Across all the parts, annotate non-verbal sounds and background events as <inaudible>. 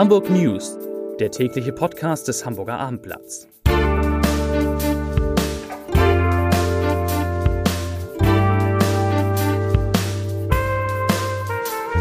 Hamburg News, der tägliche Podcast des Hamburger Abendblatts.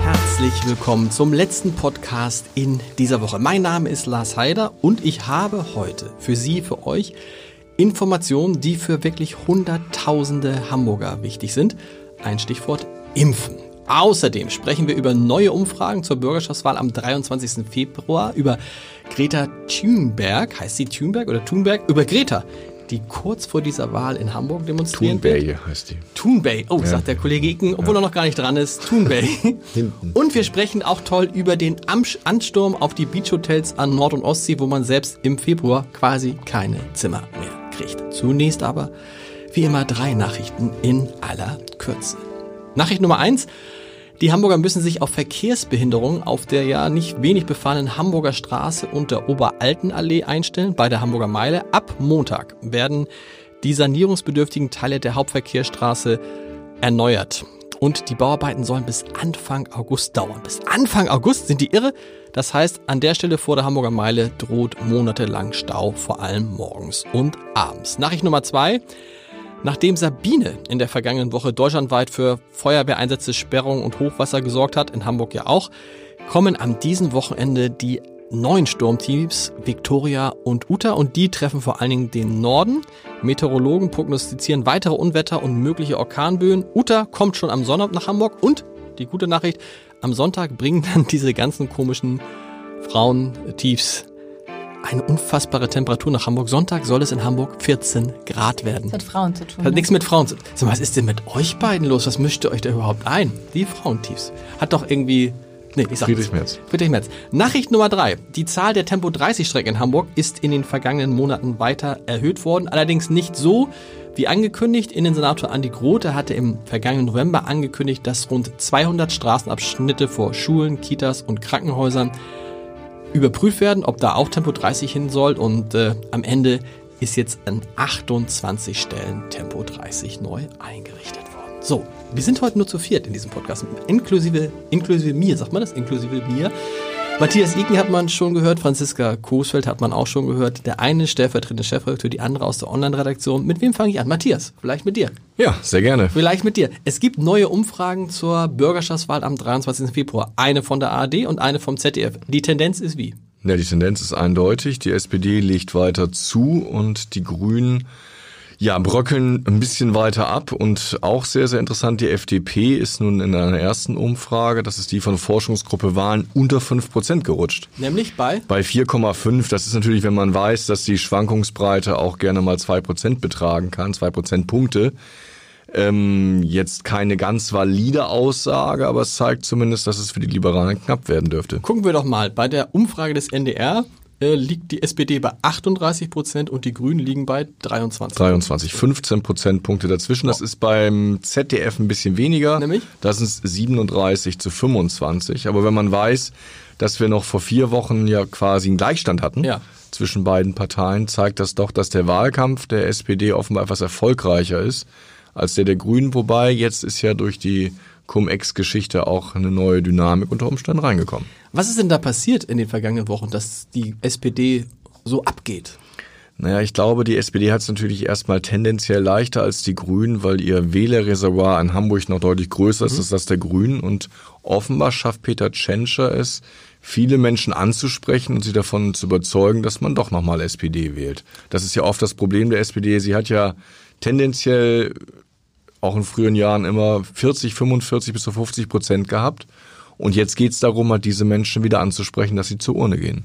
Herzlich willkommen zum letzten Podcast in dieser Woche. Mein Name ist Lars Heider und ich habe heute für Sie, für euch Informationen, die für wirklich Hunderttausende Hamburger wichtig sind. Ein Stichwort Impfen. Außerdem sprechen wir über neue Umfragen zur Bürgerschaftswahl am 23. Februar, über Greta Thunberg, heißt sie Thunberg oder Thunberg? Über Greta, die kurz vor dieser Wahl in Hamburg demonstrieren Thunbay wird. heißt die. Thunbay, oh, ja. sagt der Kollege Icken, obwohl ja. er noch gar nicht dran ist. <laughs> Hinten. Und wir sprechen auch toll über den Ansturm auf die Beachhotels an Nord- und Ostsee, wo man selbst im Februar quasi keine Zimmer mehr kriegt. Zunächst aber, wie immer, drei Nachrichten in aller Kürze. Nachricht Nummer eins. Die Hamburger müssen sich auf Verkehrsbehinderungen auf der ja nicht wenig befahrenen Hamburger Straße und der Oberaltenallee einstellen, bei der Hamburger Meile. Ab Montag werden die sanierungsbedürftigen Teile der Hauptverkehrsstraße erneuert. Und die Bauarbeiten sollen bis Anfang August dauern. Bis Anfang August sind die irre. Das heißt, an der Stelle vor der Hamburger Meile droht monatelang Stau, vor allem morgens und abends. Nachricht Nummer zwei. Nachdem Sabine in der vergangenen Woche deutschlandweit für Feuerwehreinsätze, Sperrung und Hochwasser gesorgt hat, in Hamburg ja auch, kommen am diesem Wochenende die neuen Sturmteams Victoria und Uta und die treffen vor allen Dingen den Norden. Meteorologen prognostizieren weitere Unwetter und mögliche Orkanböen. Uta kommt schon am Sonnabend nach Hamburg und die gute Nachricht, am Sonntag bringen dann <laughs> diese ganzen komischen Frauentiefs eine unfassbare Temperatur nach Hamburg. Sonntag soll es in Hamburg 14 Grad werden. Das hat Frauen zu tun. Hat ne? nichts mit Frauen zu tun. So, was ist denn mit euch beiden los? Was mischt ihr euch da überhaupt ein? Die Frauentiefs. Hat doch irgendwie Nee, ich sag Friedrich Merz. Friedrich Merz. Nachricht Nummer drei. Die Zahl der Tempo 30 Strecken in Hamburg ist in den vergangenen Monaten weiter erhöht worden. Allerdings nicht so wie angekündigt. Innensenator Andi Grote hatte im vergangenen November angekündigt, dass rund 200 Straßenabschnitte vor Schulen, Kitas und Krankenhäusern überprüft werden, ob da auch Tempo 30 hin soll und äh, am Ende ist jetzt an 28 Stellen Tempo 30 neu eingerichtet worden. So, wir sind heute nur zu viert in diesem Podcast, inklusive, inklusive mir, sagt man das? Inklusive mir. Matthias Iken hat man schon gehört, Franziska Coesfeld hat man auch schon gehört. Der eine stellvertretende Chefredakteur, die andere aus der Online-Redaktion. Mit wem fange ich an? Matthias, vielleicht mit dir. Ja, sehr gerne. Vielleicht mit dir. Es gibt neue Umfragen zur Bürgerschaftswahl am 23. Februar. Eine von der ARD und eine vom ZDF. Die Tendenz ist wie? Ja, die Tendenz ist eindeutig. Die SPD legt weiter zu und die Grünen ja, bröckeln ein bisschen weiter ab und auch sehr, sehr interessant, die FDP ist nun in einer ersten Umfrage, das ist die von Forschungsgruppe Wahlen, unter fünf Prozent gerutscht. Nämlich bei? Bei 4,5. Das ist natürlich, wenn man weiß, dass die Schwankungsbreite auch gerne mal zwei Prozent betragen kann, zwei Prozentpunkte. Ähm, jetzt keine ganz valide Aussage, aber es zeigt zumindest, dass es für die Liberalen knapp werden dürfte. Gucken wir doch mal. Bei der Umfrage des NDR äh, liegt die SPD bei 38 Prozent und die Grünen liegen bei 23. 23, 15 Prozentpunkte dazwischen. Das ist beim ZDF ein bisschen weniger. Nämlich? Das sind 37 zu 25. Aber wenn man weiß, dass wir noch vor vier Wochen ja quasi einen Gleichstand hatten ja. zwischen beiden Parteien, zeigt das doch, dass der Wahlkampf der SPD offenbar etwas erfolgreicher ist als der der Grünen. Wobei jetzt ist ja durch die Cum-Ex-Geschichte auch eine neue Dynamik unter Umständen reingekommen. Was ist denn da passiert in den vergangenen Wochen, dass die SPD so abgeht? Naja, ich glaube, die SPD hat es natürlich erstmal tendenziell leichter als die Grünen, weil ihr Wählerreservoir in Hamburg noch deutlich größer ist mhm. als das der Grünen. Und offenbar schafft Peter Tschentscher es, viele Menschen anzusprechen und sie davon zu überzeugen, dass man doch nochmal SPD wählt. Das ist ja oft das Problem der SPD. Sie hat ja tendenziell auch in früheren Jahren immer 40, 45 bis zu 50 Prozent gehabt. Und jetzt geht es darum, halt diese Menschen wieder anzusprechen, dass sie zur Urne gehen.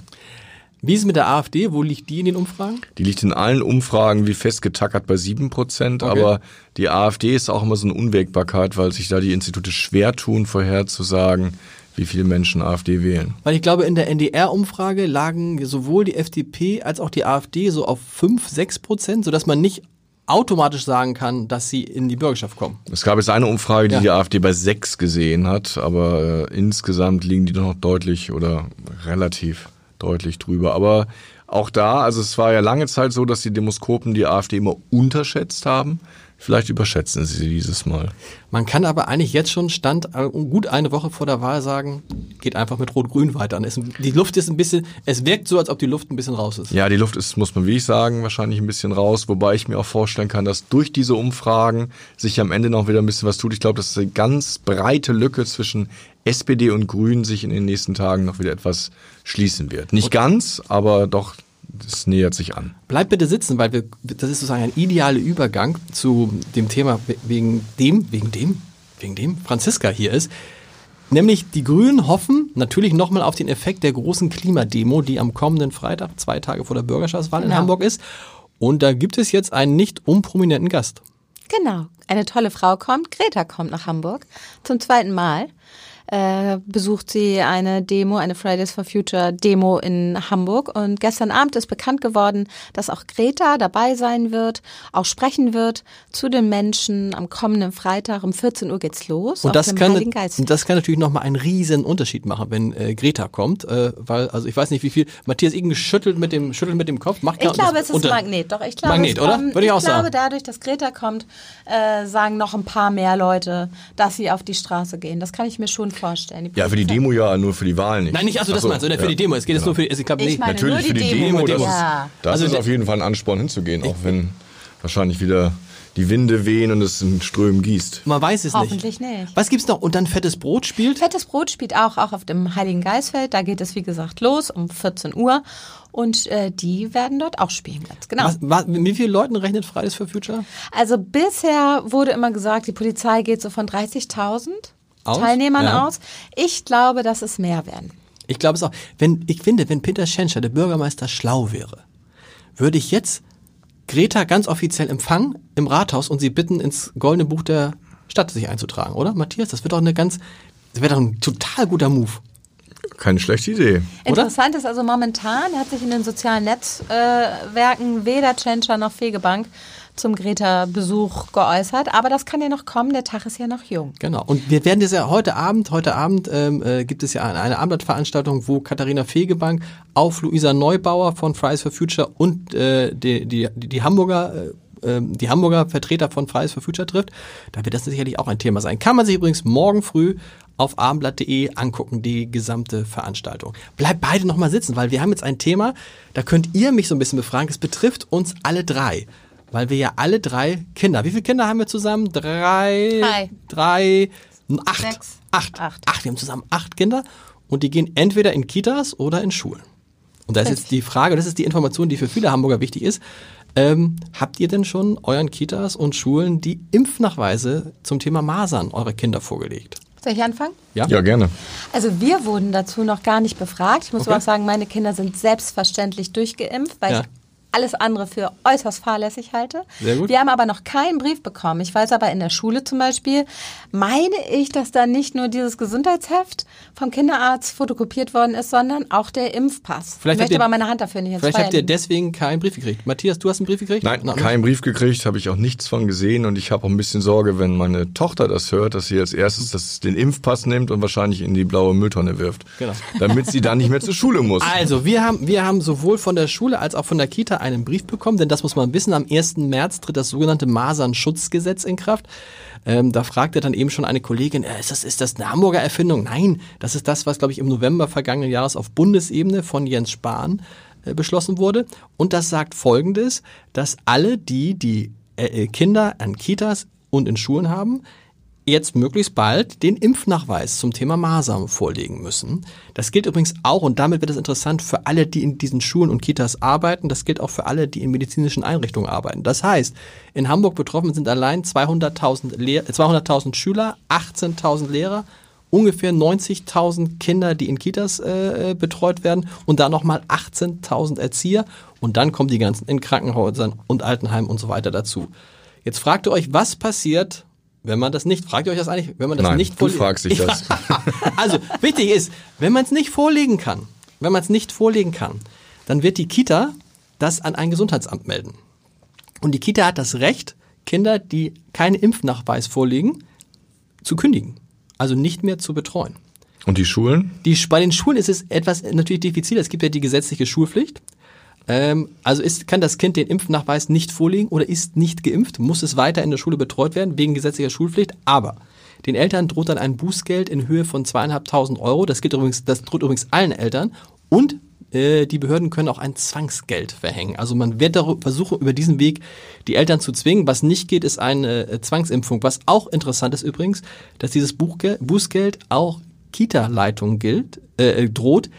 Wie ist es mit der AfD? Wo liegt die in den Umfragen? Die liegt in allen Umfragen wie festgetackert bei sieben Prozent. Okay. Aber die AfD ist auch immer so eine Unwägbarkeit, weil sich da die Institute schwer tun, vorherzusagen, wie viele Menschen AfD wählen. Weil ich glaube, in der NDR-Umfrage lagen sowohl die FDP als auch die AfD so auf fünf, sechs Prozent, sodass man nicht automatisch sagen kann, dass sie in die Bürgerschaft kommen. Es gab jetzt eine Umfrage, die ja. die AfD bei sechs gesehen hat, aber äh, insgesamt liegen die doch noch deutlich oder relativ deutlich drüber. Aber auch da, also es war ja lange Zeit so, dass die Demoskopen die AfD immer unterschätzt haben. Vielleicht überschätzen sie sie dieses Mal. Man kann aber eigentlich jetzt schon Stand äh, gut eine Woche vor der Wahl sagen, geht einfach mit Rot-Grün weiter. Die Luft ist ein bisschen, es wirkt so, als ob die Luft ein bisschen raus ist. Ja, die Luft ist, muss man wie ich sagen, wahrscheinlich ein bisschen raus, wobei ich mir auch vorstellen kann, dass durch diese Umfragen sich am Ende noch wieder ein bisschen was tut. Ich glaube, dass eine ganz breite Lücke zwischen SPD und Grünen sich in den nächsten Tagen noch wieder etwas schließen wird. Nicht ganz, aber doch das nähert sich an. Bleib bitte sitzen, weil wir, das ist sozusagen ein idealer Übergang zu dem Thema, wegen dem, wegen dem, wegen dem Franziska hier ist. Nämlich die Grünen hoffen natürlich nochmal auf den Effekt der großen Klimademo, die am kommenden Freitag, zwei Tage vor der Bürgerschaftswahl genau. in Hamburg ist. Und da gibt es jetzt einen nicht unprominenten Gast. Genau, eine tolle Frau kommt. Greta kommt nach Hamburg zum zweiten Mal äh, besucht sie eine Demo, eine Fridays for Future Demo in Hamburg. Und gestern Abend ist bekannt geworden, dass auch Greta dabei sein wird, auch sprechen wird zu den Menschen am kommenden Freitag. Um 14 Uhr geht's los. Und das kann, das kann natürlich nochmal einen riesen Unterschied machen, wenn äh, Greta kommt, äh, weil, also ich weiß nicht, wie viel, Matthias Igen schüttelt mit dem, schüttelt mit dem Kopf. Macht ich glaube, es ist Magnet, doch. Ich glaube, Magnet, oder? Würde ich, auch sagen. Ich glaube, dadurch, dass Greta kommt, äh, sagen noch ein paar mehr Leute, dass sie auf die Straße gehen. Das kann ich mir schon vorstellen. ja, für die Demo ja, nur für die Wahlen nicht. Nein, nicht, also das so, meinst du, für ja. die Demo. Es geht jetzt nur für die, ich glaube nicht. Natürlich für die Demo, Demo das, ja. das also ist auf jeden Fall ein Ansporn hinzugehen, auch wenn wahrscheinlich wieder die Winde wehen und es in Strömen gießt. Man weiß es Hoffentlich nicht. nicht. Was gibt's noch? Und dann Fettes Brot spielt? Fettes Brot spielt auch, auch auf dem Heiligen Geistfeld. Da geht es, wie gesagt, los um 14 Uhr. Und äh, die werden dort auch spielen, ganz genau. Was, was, mit wie vielen Leuten rechnet Fridays for Future? Also bisher wurde immer gesagt, die Polizei geht so von 30.000 Teilnehmern ja. aus. Ich glaube, dass es mehr werden. Ich glaube es auch. Wenn, ich finde, wenn Peter Schenscher, der Bürgermeister, schlau wäre, würde ich jetzt Greta ganz offiziell empfangen im Rathaus und sie bitten, ins Goldene Buch der Stadt sich einzutragen, oder? Matthias, das wird doch eine ganz, das wäre doch ein total guter Move. Keine schlechte Idee. Interessant ist also momentan hat sich in den sozialen Netzwerken weder Tschentscher noch Fegebank zum Greta-Besuch geäußert, aber das kann ja noch kommen, der Tag ist ja noch jung. Genau. Und wir werden das ja heute Abend, heute Abend ähm, äh, gibt es ja eine, eine Abendveranstaltung, wo Katharina Fegebank auf Luisa Neubauer von Fridays for Future und äh, die, die, die Hamburger äh, ähm, die Hamburger Vertreter von Fridays for Future trifft. Da wird das sicherlich auch ein Thema sein. Kann man sich übrigens morgen früh auf abendblatt.de angucken, die gesamte Veranstaltung. Bleibt beide nochmal sitzen, weil wir haben jetzt ein Thema, da könnt ihr mich so ein bisschen befragen. Es betrifft uns alle drei weil wir ja alle drei Kinder, wie viele Kinder haben wir zusammen? Drei, drei, drei acht, Sechs. acht, acht, acht. Wir haben zusammen acht Kinder und die gehen entweder in Kitas oder in Schulen. Und da ist jetzt die Frage, das ist die Information, die für viele Hamburger wichtig ist. Ähm, habt ihr denn schon euren Kitas und Schulen die Impfnachweise zum Thema Masern eurer Kinder vorgelegt? Soll ich anfangen? Ja. ja, gerne. Also wir wurden dazu noch gar nicht befragt. Ich muss okay. aber auch sagen, meine Kinder sind selbstverständlich durchgeimpft, weil ja. ich alles andere für äußerst fahrlässig halte. Sehr gut. Wir haben aber noch keinen Brief bekommen. Ich weiß aber in der Schule zum Beispiel, meine ich, dass da nicht nur dieses Gesundheitsheft vom Kinderarzt fotokopiert worden ist, sondern auch der Impfpass. Vielleicht ich möchte ihr, aber meine Hand dafür nicht Vielleicht habt ihr deswegen keinen Brief gekriegt. Matthias, du hast einen Brief gekriegt? Nein, keinen Brief gekriegt, habe ich auch nichts von gesehen und ich habe auch ein bisschen Sorge, wenn meine Tochter das hört, dass sie als erstes das, den Impfpass nimmt und wahrscheinlich in die blaue Mülltonne wirft. Genau. Damit sie dann nicht mehr zur Schule muss. Also, wir haben, wir haben sowohl von der Schule als auch von der Kita einen Brief bekommen, denn das muss man wissen, am 1. März tritt das sogenannte Masernschutzgesetz in Kraft. Ähm, da fragte dann eben schon eine Kollegin, äh, ist, das, ist das eine Hamburger Erfindung? Nein, das ist das, was, glaube ich, im November vergangenen Jahres auf Bundesebene von Jens Spahn äh, beschlossen wurde. Und das sagt Folgendes, dass alle die, die äh, äh Kinder an Kitas und in Schulen haben, jetzt möglichst bald den Impfnachweis zum Thema Masern vorlegen müssen. Das gilt übrigens auch, und damit wird es interessant, für alle, die in diesen Schulen und Kitas arbeiten. Das gilt auch für alle, die in medizinischen Einrichtungen arbeiten. Das heißt, in Hamburg betroffen sind allein 200.000 200 Schüler, 18.000 Lehrer, ungefähr 90.000 Kinder, die in Kitas äh, betreut werden und dann nochmal 18.000 Erzieher und dann kommen die ganzen in Krankenhäusern und Altenheimen und so weiter dazu. Jetzt fragt ihr euch, was passiert, wenn man das nicht, fragt ihr euch das eigentlich, wenn man das Nein, nicht vorlegt? Du fragst dich das. <laughs> also, wichtig ist, wenn man es nicht vorlegen kann, wenn man es nicht vorlegen kann, dann wird die Kita das an ein Gesundheitsamt melden. Und die Kita hat das Recht, Kinder, die keinen Impfnachweis vorlegen, zu kündigen. Also nicht mehr zu betreuen. Und die Schulen? Die, bei den Schulen ist es etwas natürlich diffizil. Es gibt ja die gesetzliche Schulpflicht. Ähm, also ist, kann das Kind den Impfnachweis nicht vorlegen oder ist nicht geimpft, muss es weiter in der Schule betreut werden wegen gesetzlicher Schulpflicht. Aber Den Eltern droht dann ein Bußgeld in Höhe von zweieinhalbtausend Euro. Das gilt übrigens, das droht übrigens allen Eltern. Und äh, die Behörden können auch ein Zwangsgeld verhängen. Also man wird versuchen, über diesen Weg die Eltern zu zwingen. Was nicht geht, ist eine äh, Zwangsimpfung. Was auch interessant ist übrigens, dass dieses Bußgeld auch Kita-Leitungen gilt, äh, droht,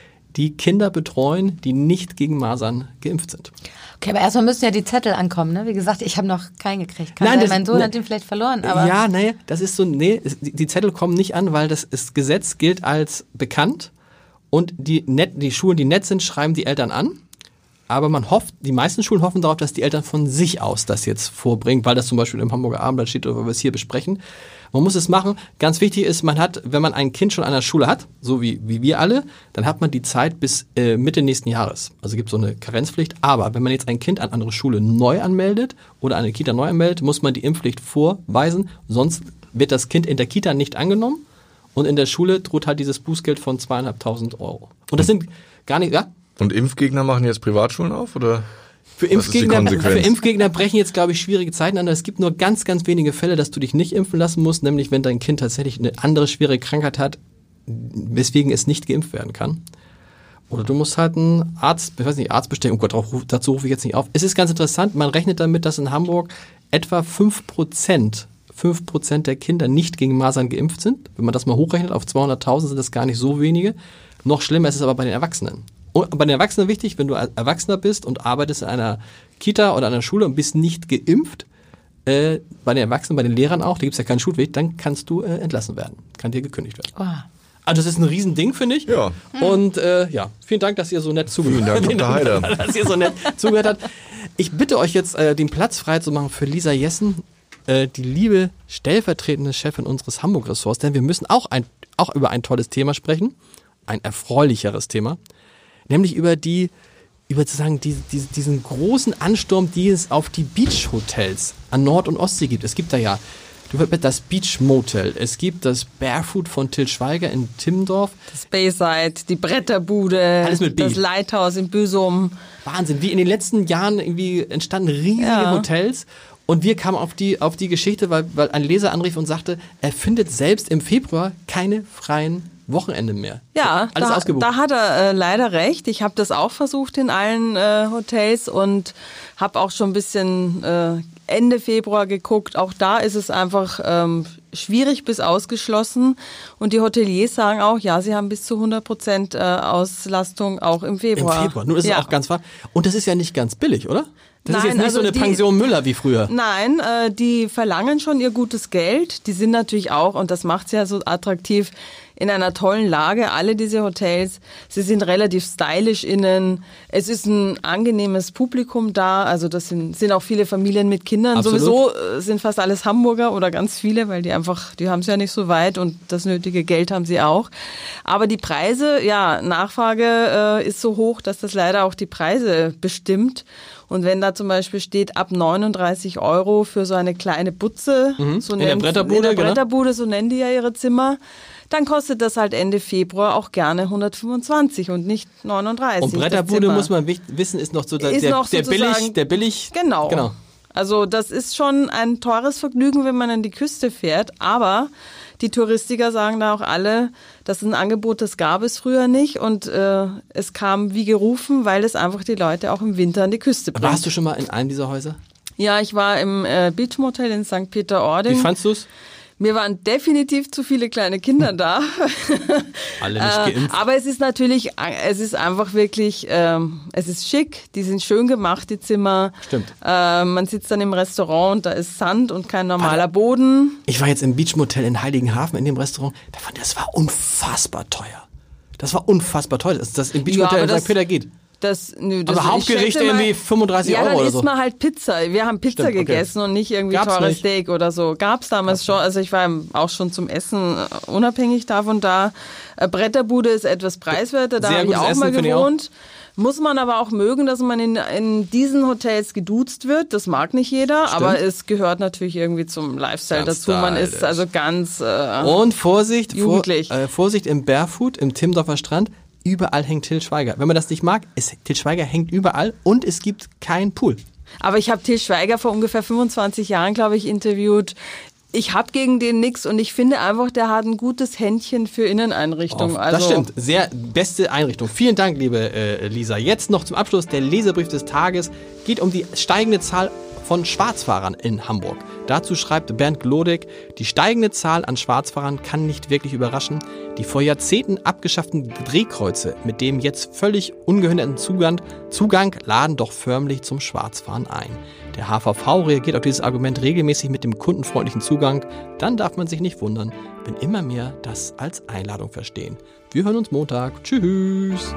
die Kinder betreuen, die nicht gegen Masern geimpft sind. Okay, aber erstmal müssen ja die Zettel ankommen, ne? Wie gesagt, ich habe noch keinen gekriegt. Kann Nein, das, mein Sohn ne, hat den vielleicht verloren, aber. Ja, nee, das ist so, nee, die Zettel kommen nicht an, weil das, das Gesetz gilt als bekannt und die, net, die Schulen, die nett sind, schreiben die Eltern an. Aber man hofft, die meisten Schulen hoffen darauf, dass die Eltern von sich aus das jetzt vorbringen, weil das zum Beispiel im Hamburger Abendblatt steht oder wir es hier besprechen. Man muss es machen. Ganz wichtig ist, man hat, wenn man ein Kind schon an der Schule hat, so wie, wie wir alle, dann hat man die Zeit bis äh, Mitte nächsten Jahres. Also gibt es so eine Karenzpflicht. Aber wenn man jetzt ein Kind an andere Schule neu anmeldet oder eine Kita neu anmeldet, muss man die Impfpflicht vorweisen. Sonst wird das Kind in der Kita nicht angenommen. Und in der Schule droht halt dieses Bußgeld von zweieinhalbtausend Euro. Und das sind gar nicht, ja? Und Impfgegner machen jetzt Privatschulen auf, oder? Für Impfgegner, für Impfgegner brechen jetzt, glaube ich, schwierige Zeiten an. Es gibt nur ganz, ganz wenige Fälle, dass du dich nicht impfen lassen musst, nämlich wenn dein Kind tatsächlich eine andere schwere Krankheit hat, weswegen es nicht geimpft werden kann. Oder du musst halt einen Arzt, ich weiß nicht, Arzt bestellen. Oh Gott, dazu rufe ich jetzt nicht auf. Es ist ganz interessant, man rechnet damit, dass in Hamburg etwa 5%, 5% der Kinder nicht gegen Masern geimpft sind. Wenn man das mal hochrechnet auf 200.000 sind das gar nicht so wenige. Noch schlimmer ist es aber bei den Erwachsenen. Und bei den Erwachsenen wichtig, wenn du Erwachsener bist und arbeitest in einer Kita oder einer Schule und bist nicht geimpft, äh, bei den Erwachsenen, bei den Lehrern auch, da gibt es ja keinen Schulweg, dann kannst du äh, entlassen werden. Kann dir gekündigt werden. Oh. Also das ist ein Riesending, finde ich. Ja. Und äh, ja, vielen Dank, dass ihr so nett zugehört habt. Vielen Dank, Dr. <laughs> Dass ihr so nett zugehört habt. Ich bitte euch jetzt, äh, den Platz frei zu machen für Lisa Jessen, äh, die liebe stellvertretende Chefin unseres Hamburg-Ressorts, denn wir müssen auch, ein, auch über ein tolles Thema sprechen, ein erfreulicheres Thema nämlich über die über sozusagen die, die, diesen großen Ansturm, die es auf die Beach-Hotels an Nord- und Ostsee gibt. Es gibt da ja das Beach Motel, es gibt das Barefoot von Till Schweiger in Timmendorf. Das Bayside, die Bretterbude, Alles mit B. das Lighthouse in Büsum. Wahnsinn, wie in den letzten Jahren irgendwie entstanden riesige ja. Hotels. Und wir kamen auf die, auf die Geschichte, weil, weil ein Leser anrief und sagte, er findet selbst im Februar keine freien Wochenende mehr. Ja, alles da, ausgebucht. Da hat er äh, leider recht. Ich habe das auch versucht in allen äh, Hotels und habe auch schon ein bisschen äh, Ende Februar geguckt. Auch da ist es einfach ähm, schwierig bis ausgeschlossen. Und die Hoteliers sagen auch, ja, sie haben bis zu 100 Prozent äh, Auslastung auch im Februar. Im Februar, nur ist ja. es auch ganz wahr. Und das ist ja nicht ganz billig, oder? Das Nein, ist jetzt nicht also so eine die, Pension Müller wie früher. Nein, äh, die verlangen schon ihr gutes Geld. Die sind natürlich auch, und das macht es ja so attraktiv, in einer tollen Lage, alle diese Hotels. Sie sind relativ stylisch innen. Es ist ein angenehmes Publikum da. Also das sind, sind auch viele Familien mit Kindern. Absolut. Sowieso äh, sind fast alles Hamburger oder ganz viele, weil die einfach, die haben es ja nicht so weit und das nötige Geld haben sie auch. Aber die Preise, ja, Nachfrage äh, ist so hoch, dass das leider auch die Preise bestimmt. Und wenn da zum Beispiel steht, ab 39 Euro für so eine kleine Butze, mhm. so in der Bretterbude, in der genau. Bretterbude genau. so nennen die ja ihre Zimmer, dann kostet das halt Ende Februar auch gerne 125 und nicht 39. Und Bretterbude muss man wissen, ist noch so der, der, der billig, der billig. Genau. genau. Also das ist schon ein teures Vergnügen, wenn man an die Küste fährt, aber die Touristiker sagen da auch alle, das ist ein Angebot, das gab es früher nicht und äh, es kam wie gerufen, weil es einfach die Leute auch im Winter an die Küste bringt. Warst du schon mal in einem dieser Häuser? Ja, ich war im äh, Beach Motel in St. Peter-Ording. Wie fandst du es? Mir waren definitiv zu viele kleine Kinder <laughs> da. Alle nicht äh, geimpft. Aber es ist natürlich, es ist einfach wirklich, ähm, es ist schick, die sind schön gemacht, die Zimmer. Stimmt. Äh, man sitzt dann im Restaurant und da ist Sand und kein normaler Boden. Ich war jetzt im Beachmotel in Heiligenhafen in dem Restaurant, das war unfassbar teuer. Das war unfassbar teuer, dass das im Beachmotel ja, in St. Peter geht. Das, nö, das Aber Hauptgericht irgendwie 35 ja, Euro oder so. Ja, dann isst man halt Pizza. Wir haben Pizza Stimmt, gegessen okay. und nicht irgendwie Gab's teures nicht. Steak oder so. Gab's damals Gab's schon. Also ich war auch schon zum Essen äh, unabhängig davon da. Äh, Bretterbude ist etwas preiswerter. Da habe ich auch Essen, mal gewohnt. Muss man aber auch mögen, dass man in, in diesen Hotels geduzt wird. Das mag nicht jeder, Stimmt. aber es gehört natürlich irgendwie zum Lifestyle ganz dazu. Man ist also ganz äh, Und Vorsicht. Vor, äh, Vorsicht im Barefoot, im Timdorfer Strand überall hängt Till Schweiger. Wenn man das nicht mag, ist, Till Schweiger hängt überall und es gibt keinen Pool. Aber ich habe Till Schweiger vor ungefähr 25 Jahren, glaube ich, interviewt ich habe gegen den nichts und ich finde einfach, der hat ein gutes Händchen für Inneneinrichtungen. Also das stimmt, sehr beste Einrichtung. Vielen Dank, liebe äh, Lisa. Jetzt noch zum Abschluss der Leserbrief des Tages geht um die steigende Zahl von Schwarzfahrern in Hamburg. Dazu schreibt Bernd Glodek, die steigende Zahl an Schwarzfahrern kann nicht wirklich überraschen. Die vor Jahrzehnten abgeschafften Drehkreuze mit dem jetzt völlig ungehinderten Zugang, Zugang laden doch förmlich zum Schwarzfahren ein. Der HVV reagiert auf dieses Argument regelmäßig mit dem kundenfreundlichen Zugang. Dann darf man sich nicht wundern, wenn immer mehr das als Einladung verstehen. Wir hören uns Montag. Tschüss.